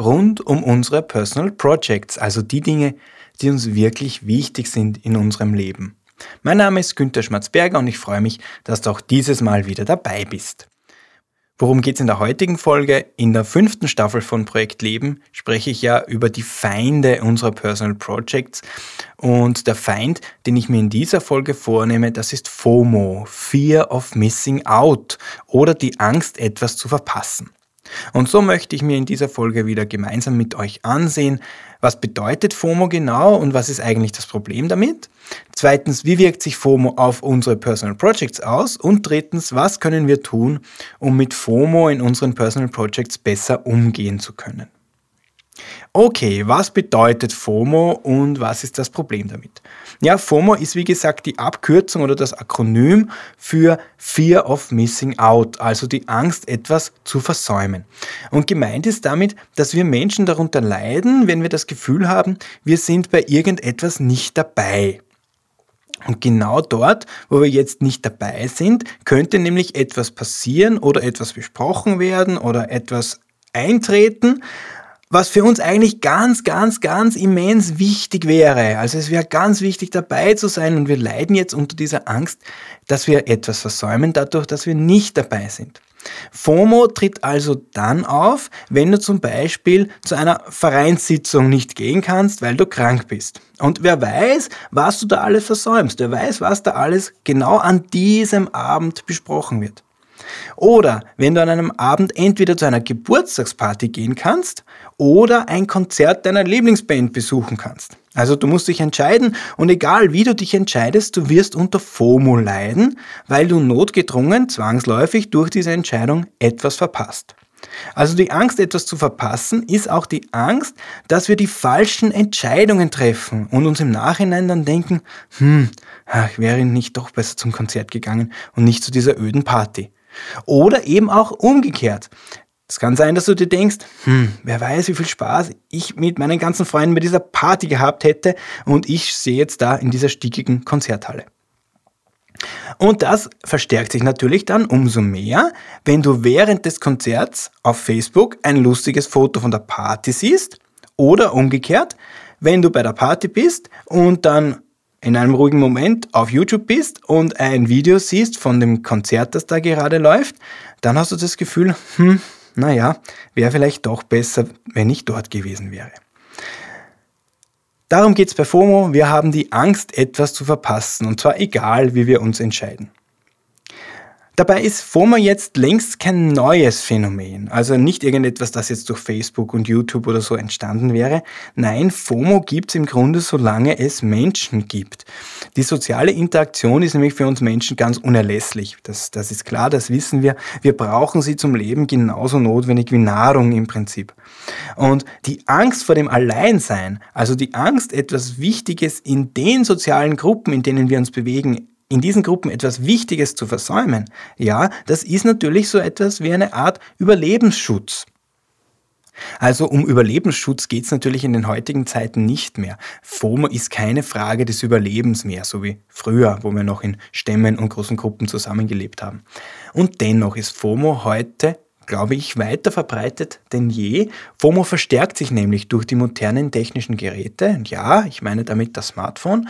rund um unsere Personal Projects, also die Dinge, die uns wirklich wichtig sind in unserem Leben. Mein Name ist Günter Schmatzberger und ich freue mich, dass du auch dieses Mal wieder dabei bist. Worum geht es in der heutigen Folge? In der fünften Staffel von Projekt Leben spreche ich ja über die Feinde unserer Personal Projects. Und der Feind, den ich mir in dieser Folge vornehme, das ist FOMO, Fear of Missing Out oder die Angst, etwas zu verpassen. Und so möchte ich mir in dieser Folge wieder gemeinsam mit euch ansehen, was bedeutet FOMO genau und was ist eigentlich das Problem damit? Zweitens, wie wirkt sich FOMO auf unsere Personal Projects aus? Und drittens, was können wir tun, um mit FOMO in unseren Personal Projects besser umgehen zu können? Okay, was bedeutet FOMO und was ist das Problem damit? Ja, FOMO ist wie gesagt die Abkürzung oder das Akronym für Fear of Missing Out, also die Angst, etwas zu versäumen. Und gemeint ist damit, dass wir Menschen darunter leiden, wenn wir das Gefühl haben, wir sind bei irgendetwas nicht dabei. Und genau dort, wo wir jetzt nicht dabei sind, könnte nämlich etwas passieren oder etwas besprochen werden oder etwas eintreten, was für uns eigentlich ganz, ganz, ganz immens wichtig wäre. Also es wäre ganz wichtig dabei zu sein und wir leiden jetzt unter dieser Angst, dass wir etwas versäumen dadurch, dass wir nicht dabei sind. FOMO tritt also dann auf, wenn du zum Beispiel zu einer Vereinssitzung nicht gehen kannst, weil du krank bist. Und wer weiß, was du da alles versäumst, wer weiß, was da alles genau an diesem Abend besprochen wird. Oder wenn du an einem Abend entweder zu einer Geburtstagsparty gehen kannst oder ein Konzert deiner Lieblingsband besuchen kannst. Also du musst dich entscheiden und egal wie du dich entscheidest, du wirst unter FOMO leiden, weil du notgedrungen, zwangsläufig durch diese Entscheidung etwas verpasst. Also die Angst, etwas zu verpassen, ist auch die Angst, dass wir die falschen Entscheidungen treffen und uns im Nachhinein dann denken, hm, ich wäre nicht doch besser zum Konzert gegangen und nicht zu dieser öden Party. Oder eben auch umgekehrt. Es kann sein, dass du dir denkst, hm, wer weiß, wie viel Spaß ich mit meinen ganzen Freunden bei dieser Party gehabt hätte und ich sehe jetzt da in dieser stickigen Konzerthalle. Und das verstärkt sich natürlich dann umso mehr, wenn du während des Konzerts auf Facebook ein lustiges Foto von der Party siehst oder umgekehrt, wenn du bei der Party bist und dann in einem ruhigen Moment auf YouTube bist und ein Video siehst von dem Konzert, das da gerade läuft, dann hast du das Gefühl, hm, naja, wäre vielleicht doch besser, wenn ich dort gewesen wäre. Darum geht es bei FOMO, wir haben die Angst, etwas zu verpassen, und zwar egal, wie wir uns entscheiden. Dabei ist FOMO jetzt längst kein neues Phänomen, also nicht irgendetwas, das jetzt durch Facebook und YouTube oder so entstanden wäre. Nein, FOMO gibt es im Grunde, solange es Menschen gibt. Die soziale Interaktion ist nämlich für uns Menschen ganz unerlässlich. Das, das ist klar, das wissen wir. Wir brauchen sie zum Leben genauso notwendig wie Nahrung im Prinzip. Und die Angst vor dem Alleinsein, also die Angst, etwas Wichtiges in den sozialen Gruppen, in denen wir uns bewegen, in diesen Gruppen etwas Wichtiges zu versäumen, ja, das ist natürlich so etwas wie eine Art Überlebensschutz. Also um Überlebensschutz geht es natürlich in den heutigen Zeiten nicht mehr. FOMO ist keine Frage des Überlebens mehr, so wie früher, wo wir noch in Stämmen und großen Gruppen zusammengelebt haben. Und dennoch ist FOMO heute, glaube ich, weiter verbreitet denn je. FOMO verstärkt sich nämlich durch die modernen technischen Geräte. Und ja, ich meine damit das Smartphone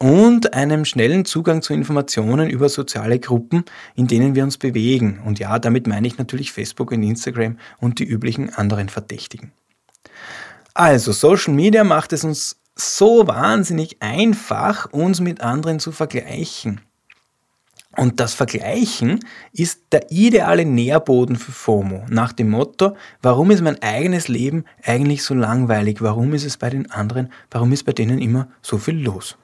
und einem schnellen Zugang zu Informationen über soziale Gruppen, in denen wir uns bewegen. Und ja, damit meine ich natürlich Facebook und Instagram und die üblichen anderen Verdächtigen. Also, Social Media macht es uns so wahnsinnig einfach, uns mit anderen zu vergleichen. Und das Vergleichen ist der ideale Nährboden für FOMO. Nach dem Motto, warum ist mein eigenes Leben eigentlich so langweilig? Warum ist es bei den anderen, warum ist bei denen immer so viel los?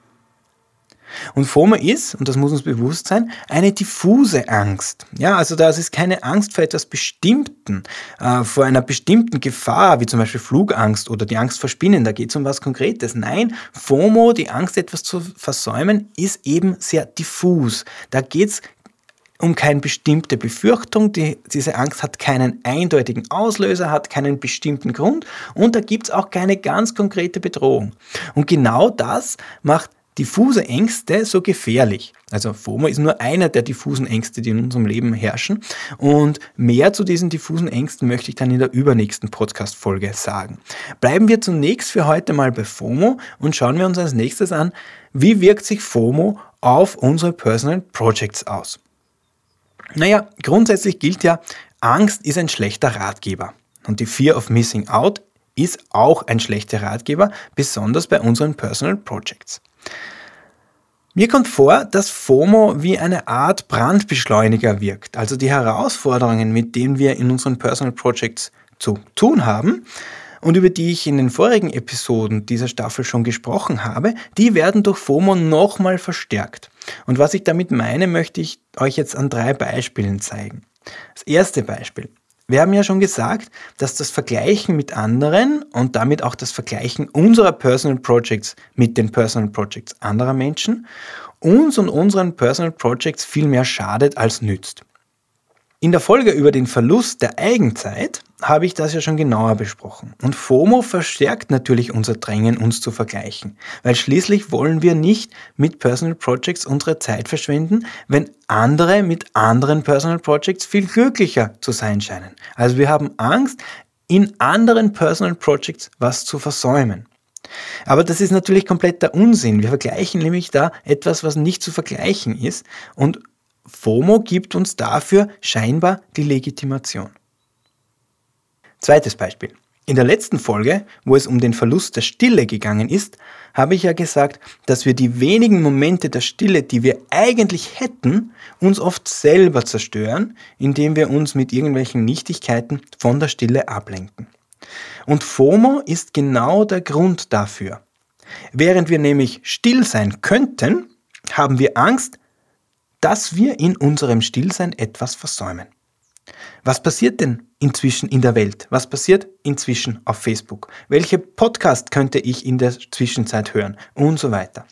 Und FOMO ist, und das muss uns bewusst sein, eine diffuse Angst. Ja, also das ist keine Angst vor etwas Bestimmten, äh, vor einer bestimmten Gefahr, wie zum Beispiel Flugangst oder die Angst vor Spinnen. Da geht es um was Konkretes. Nein, FOMO, die Angst, etwas zu versäumen, ist eben sehr diffus. Da geht es um keine bestimmte Befürchtung. Die, diese Angst hat keinen eindeutigen Auslöser, hat keinen bestimmten Grund und da gibt es auch keine ganz konkrete Bedrohung. Und genau das macht diffuse Ängste so gefährlich. Also FOMO ist nur einer der diffusen Ängste, die in unserem Leben herrschen. Und mehr zu diesen diffusen Ängsten möchte ich dann in der übernächsten Podcast-Folge sagen. Bleiben wir zunächst für heute mal bei FOMO und schauen wir uns als nächstes an, wie wirkt sich FOMO auf unsere Personal Projects aus. Naja, grundsätzlich gilt ja, Angst ist ein schlechter Ratgeber. Und die Fear of Missing Out ist auch ein schlechter Ratgeber, besonders bei unseren Personal Projects. Mir kommt vor, dass FOMO wie eine Art Brandbeschleuniger wirkt. Also die Herausforderungen, mit denen wir in unseren Personal Projects zu tun haben und über die ich in den vorigen Episoden dieser Staffel schon gesprochen habe, die werden durch FOMO nochmal verstärkt. Und was ich damit meine, möchte ich euch jetzt an drei Beispielen zeigen. Das erste Beispiel. Wir haben ja schon gesagt, dass das Vergleichen mit anderen und damit auch das Vergleichen unserer Personal Projects mit den Personal Projects anderer Menschen uns und unseren Personal Projects viel mehr schadet als nützt. In der Folge über den Verlust der Eigenzeit habe ich das ja schon genauer besprochen. Und FOMO verstärkt natürlich unser Drängen, uns zu vergleichen, weil schließlich wollen wir nicht mit Personal Projects unsere Zeit verschwenden, wenn andere mit anderen Personal Projects viel glücklicher zu sein scheinen. Also wir haben Angst, in anderen Personal Projects was zu versäumen. Aber das ist natürlich kompletter Unsinn. Wir vergleichen nämlich da etwas, was nicht zu vergleichen ist und FOMO gibt uns dafür scheinbar die Legitimation. Zweites Beispiel. In der letzten Folge, wo es um den Verlust der Stille gegangen ist, habe ich ja gesagt, dass wir die wenigen Momente der Stille, die wir eigentlich hätten, uns oft selber zerstören, indem wir uns mit irgendwelchen Nichtigkeiten von der Stille ablenken. Und FOMO ist genau der Grund dafür. Während wir nämlich still sein könnten, haben wir Angst, dass wir in unserem Stillsein etwas versäumen. Was passiert denn inzwischen in der Welt? Was passiert inzwischen auf Facebook? Welche Podcast könnte ich in der Zwischenzeit hören? Und so weiter.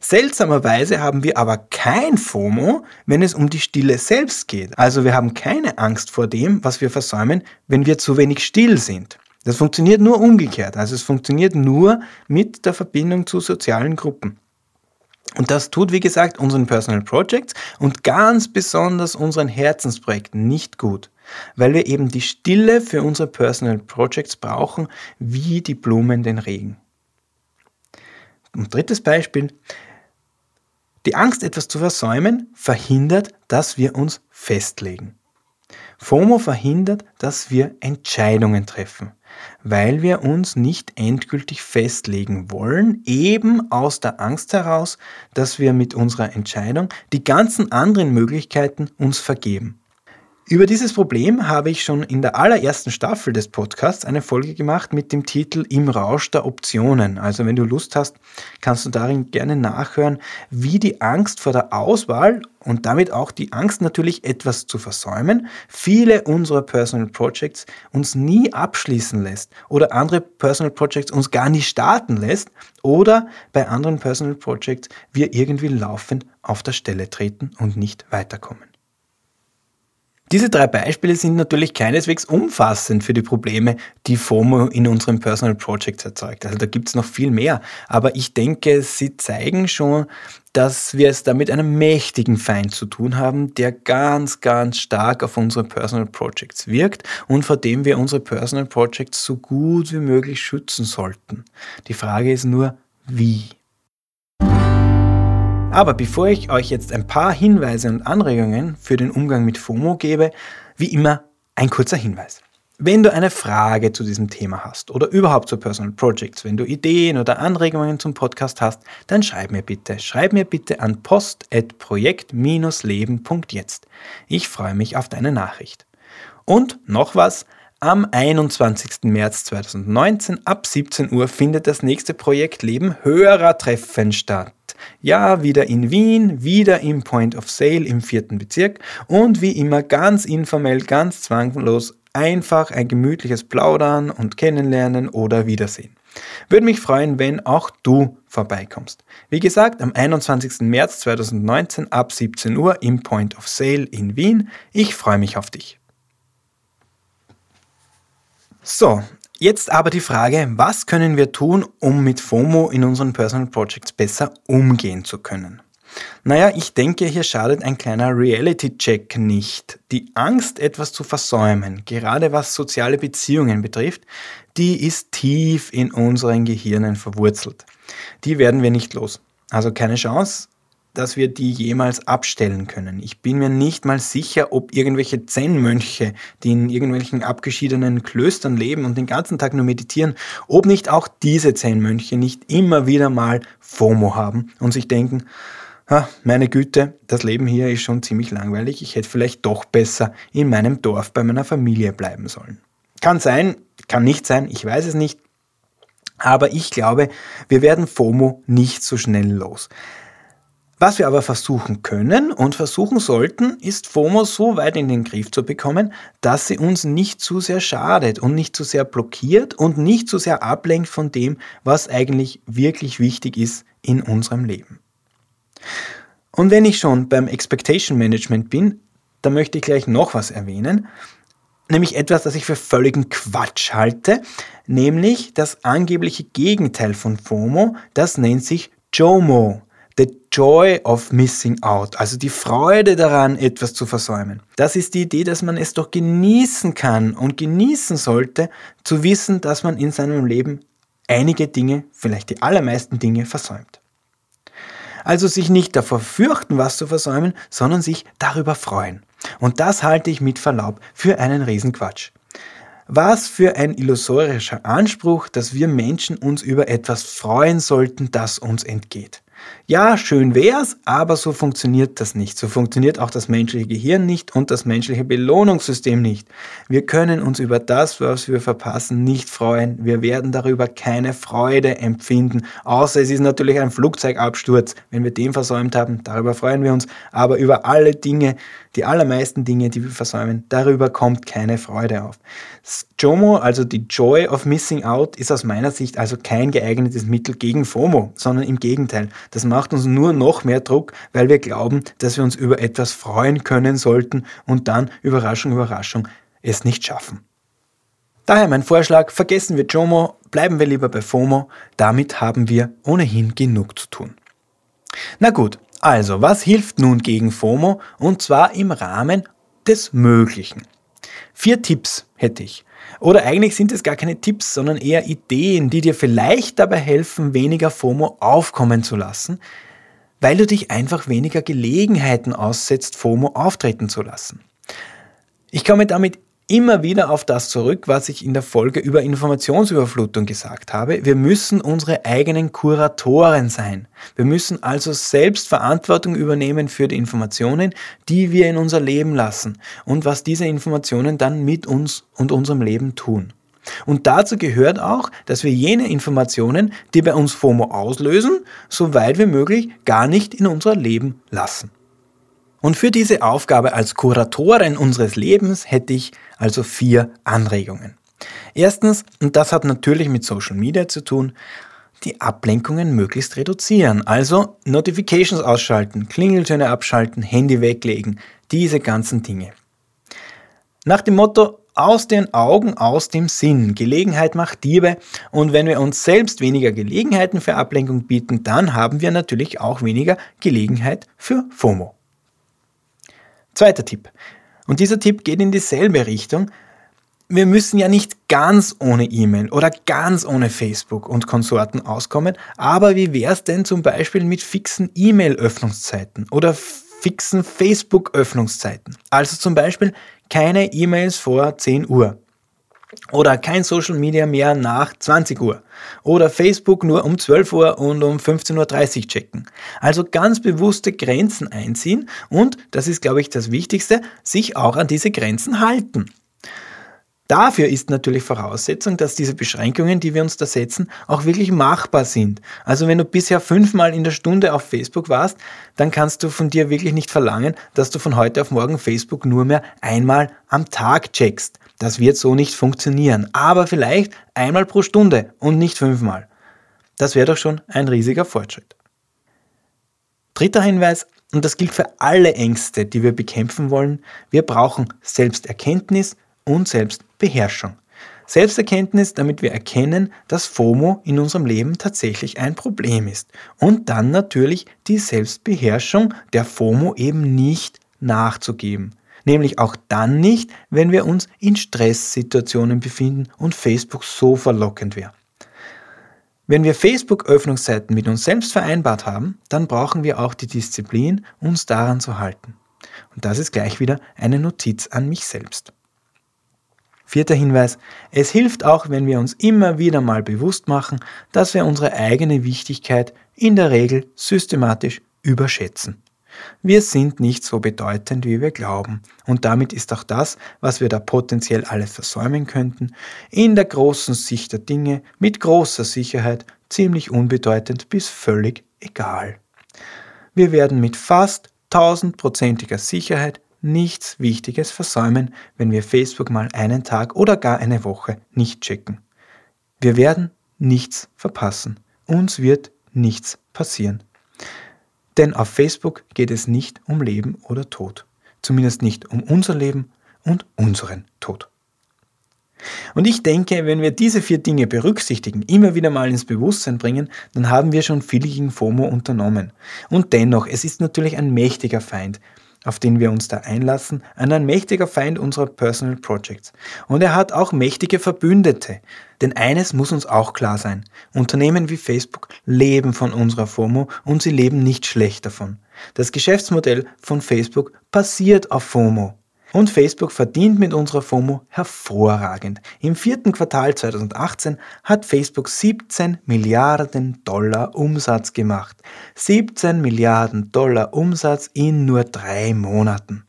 Seltsamerweise haben wir aber kein FOMO, wenn es um die Stille selbst geht. Also wir haben keine Angst vor dem, was wir versäumen, wenn wir zu wenig still sind. Das funktioniert nur umgekehrt. Also es funktioniert nur mit der Verbindung zu sozialen Gruppen. Und das tut, wie gesagt, unseren Personal Projects und ganz besonders unseren Herzensprojekten nicht gut, weil wir eben die Stille für unsere Personal Projects brauchen, wie die Blumen den Regen. Und drittes Beispiel. Die Angst, etwas zu versäumen, verhindert, dass wir uns festlegen. FOMO verhindert, dass wir Entscheidungen treffen weil wir uns nicht endgültig festlegen wollen, eben aus der Angst heraus, dass wir mit unserer Entscheidung die ganzen anderen Möglichkeiten uns vergeben. Über dieses Problem habe ich schon in der allerersten Staffel des Podcasts eine Folge gemacht mit dem Titel Im Rausch der Optionen. Also wenn du Lust hast, kannst du darin gerne nachhören, wie die Angst vor der Auswahl und damit auch die Angst natürlich etwas zu versäumen, viele unserer Personal Projects uns nie abschließen lässt oder andere Personal Projects uns gar nicht starten lässt oder bei anderen Personal Projects wir irgendwie laufend auf der Stelle treten und nicht weiterkommen. Diese drei Beispiele sind natürlich keineswegs umfassend für die Probleme, die FOMO in unseren Personal Projects erzeugt. Also da gibt es noch viel mehr. Aber ich denke, sie zeigen schon, dass wir es da mit einem mächtigen Feind zu tun haben, der ganz, ganz stark auf unsere Personal Projects wirkt und vor dem wir unsere Personal Projects so gut wie möglich schützen sollten. Die Frage ist nur, wie? Aber bevor ich euch jetzt ein paar Hinweise und Anregungen für den Umgang mit FOMO gebe, wie immer ein kurzer Hinweis. Wenn du eine Frage zu diesem Thema hast oder überhaupt zu Personal Projects, wenn du Ideen oder Anregungen zum Podcast hast, dann schreib mir bitte. Schreib mir bitte an post.projekt-leben.jetzt. Ich freue mich auf deine Nachricht. Und noch was, am 21. März 2019 ab 17 Uhr findet das nächste Projekt Leben Hörertreffen statt. Ja, wieder in Wien, wieder im Point of Sale im vierten Bezirk und wie immer ganz informell, ganz zwanglos, einfach ein gemütliches Plaudern und Kennenlernen oder Wiedersehen. Würde mich freuen, wenn auch du vorbeikommst. Wie gesagt, am 21. März 2019 ab 17 Uhr im Point of Sale in Wien. Ich freue mich auf dich. So, jetzt aber die Frage, was können wir tun, um mit FOMO in unseren Personal Projects besser umgehen zu können? Naja, ich denke, hier schadet ein kleiner Reality-Check nicht. Die Angst, etwas zu versäumen, gerade was soziale Beziehungen betrifft, die ist tief in unseren Gehirnen verwurzelt. Die werden wir nicht los. Also keine Chance, dass wir die jemals abstellen können. Ich bin mir nicht mal sicher, ob irgendwelche Zen-Mönche, die in irgendwelchen abgeschiedenen Klöstern leben und den ganzen Tag nur meditieren, ob nicht auch diese Zen-Mönche nicht immer wieder mal FOMO haben und sich denken, ah, meine Güte, das Leben hier ist schon ziemlich langweilig, ich hätte vielleicht doch besser in meinem Dorf bei meiner Familie bleiben sollen. Kann sein, kann nicht sein, ich weiß es nicht. Aber ich glaube, wir werden FOMO nicht so schnell los. Was wir aber versuchen können und versuchen sollten, ist FOMO so weit in den Griff zu bekommen, dass sie uns nicht zu sehr schadet und nicht zu sehr blockiert und nicht zu sehr ablenkt von dem, was eigentlich wirklich wichtig ist in unserem Leben. Und wenn ich schon beim Expectation Management bin, dann möchte ich gleich noch was erwähnen, nämlich etwas, das ich für völligen Quatsch halte, nämlich das angebliche Gegenteil von FOMO, das nennt sich JOMO. The Joy of Missing Out, also die Freude daran, etwas zu versäumen. Das ist die Idee, dass man es doch genießen kann und genießen sollte, zu wissen, dass man in seinem Leben einige Dinge, vielleicht die allermeisten Dinge, versäumt. Also sich nicht davor fürchten, was zu versäumen, sondern sich darüber freuen. Und das halte ich mit Verlaub für einen Riesenquatsch. Was für ein illusorischer Anspruch, dass wir Menschen uns über etwas freuen sollten, das uns entgeht. Ja, schön wär's, aber so funktioniert das nicht. So funktioniert auch das menschliche Gehirn nicht und das menschliche Belohnungssystem nicht. Wir können uns über das, was wir verpassen, nicht freuen. Wir werden darüber keine Freude empfinden, außer es ist natürlich ein Flugzeugabsturz. Wenn wir den versäumt haben, darüber freuen wir uns. Aber über alle Dinge, die allermeisten Dinge, die wir versäumen, darüber kommt keine Freude auf. JOMO, also die Joy of Missing Out, ist aus meiner Sicht also kein geeignetes Mittel gegen FOMO, sondern im Gegenteil. Das macht uns nur noch mehr Druck, weil wir glauben, dass wir uns über etwas freuen können sollten und dann, Überraschung, Überraschung, es nicht schaffen. Daher mein Vorschlag, vergessen wir JOMO, bleiben wir lieber bei FOMO, damit haben wir ohnehin genug zu tun. Na gut, also, was hilft nun gegen FOMO? Und zwar im Rahmen des Möglichen. Vier Tipps hätte ich. Oder eigentlich sind es gar keine Tipps, sondern eher Ideen, die dir vielleicht dabei helfen, weniger FOMO aufkommen zu lassen, weil du dich einfach weniger Gelegenheiten aussetzt, FOMO auftreten zu lassen. Ich komme damit immer wieder auf das zurück, was ich in der Folge über Informationsüberflutung gesagt habe. Wir müssen unsere eigenen Kuratoren sein. Wir müssen also selbst Verantwortung übernehmen für die Informationen, die wir in unser Leben lassen und was diese Informationen dann mit uns und unserem Leben tun. Und dazu gehört auch, dass wir jene Informationen, die bei uns FOMO auslösen, so weit wie möglich gar nicht in unser Leben lassen. Und für diese Aufgabe als Kuratorin unseres Lebens hätte ich also vier Anregungen. Erstens, und das hat natürlich mit Social Media zu tun, die Ablenkungen möglichst reduzieren. Also Notifications ausschalten, Klingeltöne abschalten, Handy weglegen, diese ganzen Dinge. Nach dem Motto, aus den Augen, aus dem Sinn. Gelegenheit macht Diebe. Und wenn wir uns selbst weniger Gelegenheiten für Ablenkung bieten, dann haben wir natürlich auch weniger Gelegenheit für FOMO. Zweiter Tipp. Und dieser Tipp geht in dieselbe Richtung. Wir müssen ja nicht ganz ohne E-Mail oder ganz ohne Facebook und Konsorten auskommen, aber wie wäre es denn zum Beispiel mit fixen E-Mail-Öffnungszeiten oder fixen Facebook-Öffnungszeiten? Also zum Beispiel keine E-Mails vor 10 Uhr oder kein Social Media mehr nach 20 Uhr. Oder Facebook nur um 12 Uhr und um 15.30 Uhr checken. Also ganz bewusste Grenzen einziehen und, das ist glaube ich das Wichtigste, sich auch an diese Grenzen halten. Dafür ist natürlich Voraussetzung, dass diese Beschränkungen, die wir uns da setzen, auch wirklich machbar sind. Also wenn du bisher fünfmal in der Stunde auf Facebook warst, dann kannst du von dir wirklich nicht verlangen, dass du von heute auf morgen Facebook nur mehr einmal am Tag checkst. Das wird so nicht funktionieren. Aber vielleicht einmal pro Stunde und nicht fünfmal. Das wäre doch schon ein riesiger Fortschritt. Dritter Hinweis, und das gilt für alle Ängste, die wir bekämpfen wollen, wir brauchen Selbsterkenntnis und Selbstbeherrschung. Selbsterkenntnis, damit wir erkennen, dass FOMO in unserem Leben tatsächlich ein Problem ist. Und dann natürlich die Selbstbeherrschung, der FOMO eben nicht nachzugeben. Nämlich auch dann nicht, wenn wir uns in Stresssituationen befinden und Facebook so verlockend wäre. Wenn wir Facebook-Öffnungszeiten mit uns selbst vereinbart haben, dann brauchen wir auch die Disziplin, uns daran zu halten. Und das ist gleich wieder eine Notiz an mich selbst. Vierter Hinweis, es hilft auch, wenn wir uns immer wieder mal bewusst machen, dass wir unsere eigene Wichtigkeit in der Regel systematisch überschätzen. Wir sind nicht so bedeutend, wie wir glauben. Und damit ist auch das, was wir da potenziell alles versäumen könnten, in der großen Sicht der Dinge mit großer Sicherheit ziemlich unbedeutend bis völlig egal. Wir werden mit fast tausendprozentiger Sicherheit nichts Wichtiges versäumen, wenn wir Facebook mal einen Tag oder gar eine Woche nicht checken. Wir werden nichts verpassen. Uns wird nichts passieren. Denn auf Facebook geht es nicht um Leben oder Tod. Zumindest nicht um unser Leben und unseren Tod. Und ich denke, wenn wir diese vier Dinge berücksichtigen, immer wieder mal ins Bewusstsein bringen, dann haben wir schon viel gegen FOMO unternommen. Und dennoch, es ist natürlich ein mächtiger Feind auf den wir uns da einlassen, ein mächtiger Feind unserer Personal Projects. Und er hat auch mächtige Verbündete. Denn eines muss uns auch klar sein. Unternehmen wie Facebook leben von unserer FOMO und sie leben nicht schlecht davon. Das Geschäftsmodell von Facebook basiert auf FOMO. Und Facebook verdient mit unserer FOMO hervorragend. Im vierten Quartal 2018 hat Facebook 17 Milliarden Dollar Umsatz gemacht. 17 Milliarden Dollar Umsatz in nur drei Monaten.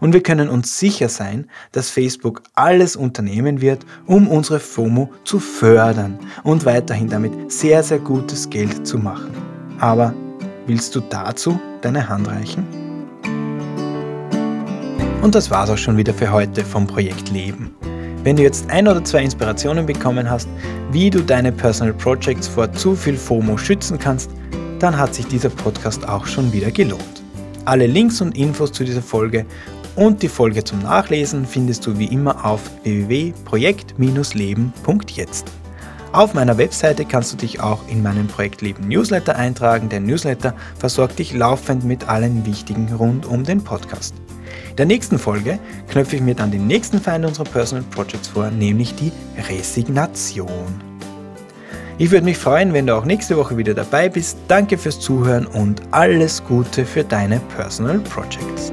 Und wir können uns sicher sein, dass Facebook alles unternehmen wird, um unsere FOMO zu fördern und weiterhin damit sehr, sehr gutes Geld zu machen. Aber willst du dazu deine Hand reichen? Und das war's auch schon wieder für heute vom Projekt Leben. Wenn du jetzt ein oder zwei Inspirationen bekommen hast, wie du deine Personal Projects vor zu viel FOMO schützen kannst, dann hat sich dieser Podcast auch schon wieder gelohnt. Alle Links und Infos zu dieser Folge und die Folge zum Nachlesen findest du wie immer auf www.projekt-leben.jetzt. Auf meiner Webseite kannst du dich auch in meinen Projekt Leben Newsletter eintragen. Der Newsletter versorgt dich laufend mit allen Wichtigen rund um den Podcast. Der nächsten Folge knöpfe ich mir dann den nächsten Feind unserer Personal Projects vor, nämlich die Resignation. Ich würde mich freuen, wenn du auch nächste Woche wieder dabei bist. Danke fürs Zuhören und alles Gute für deine Personal Projects.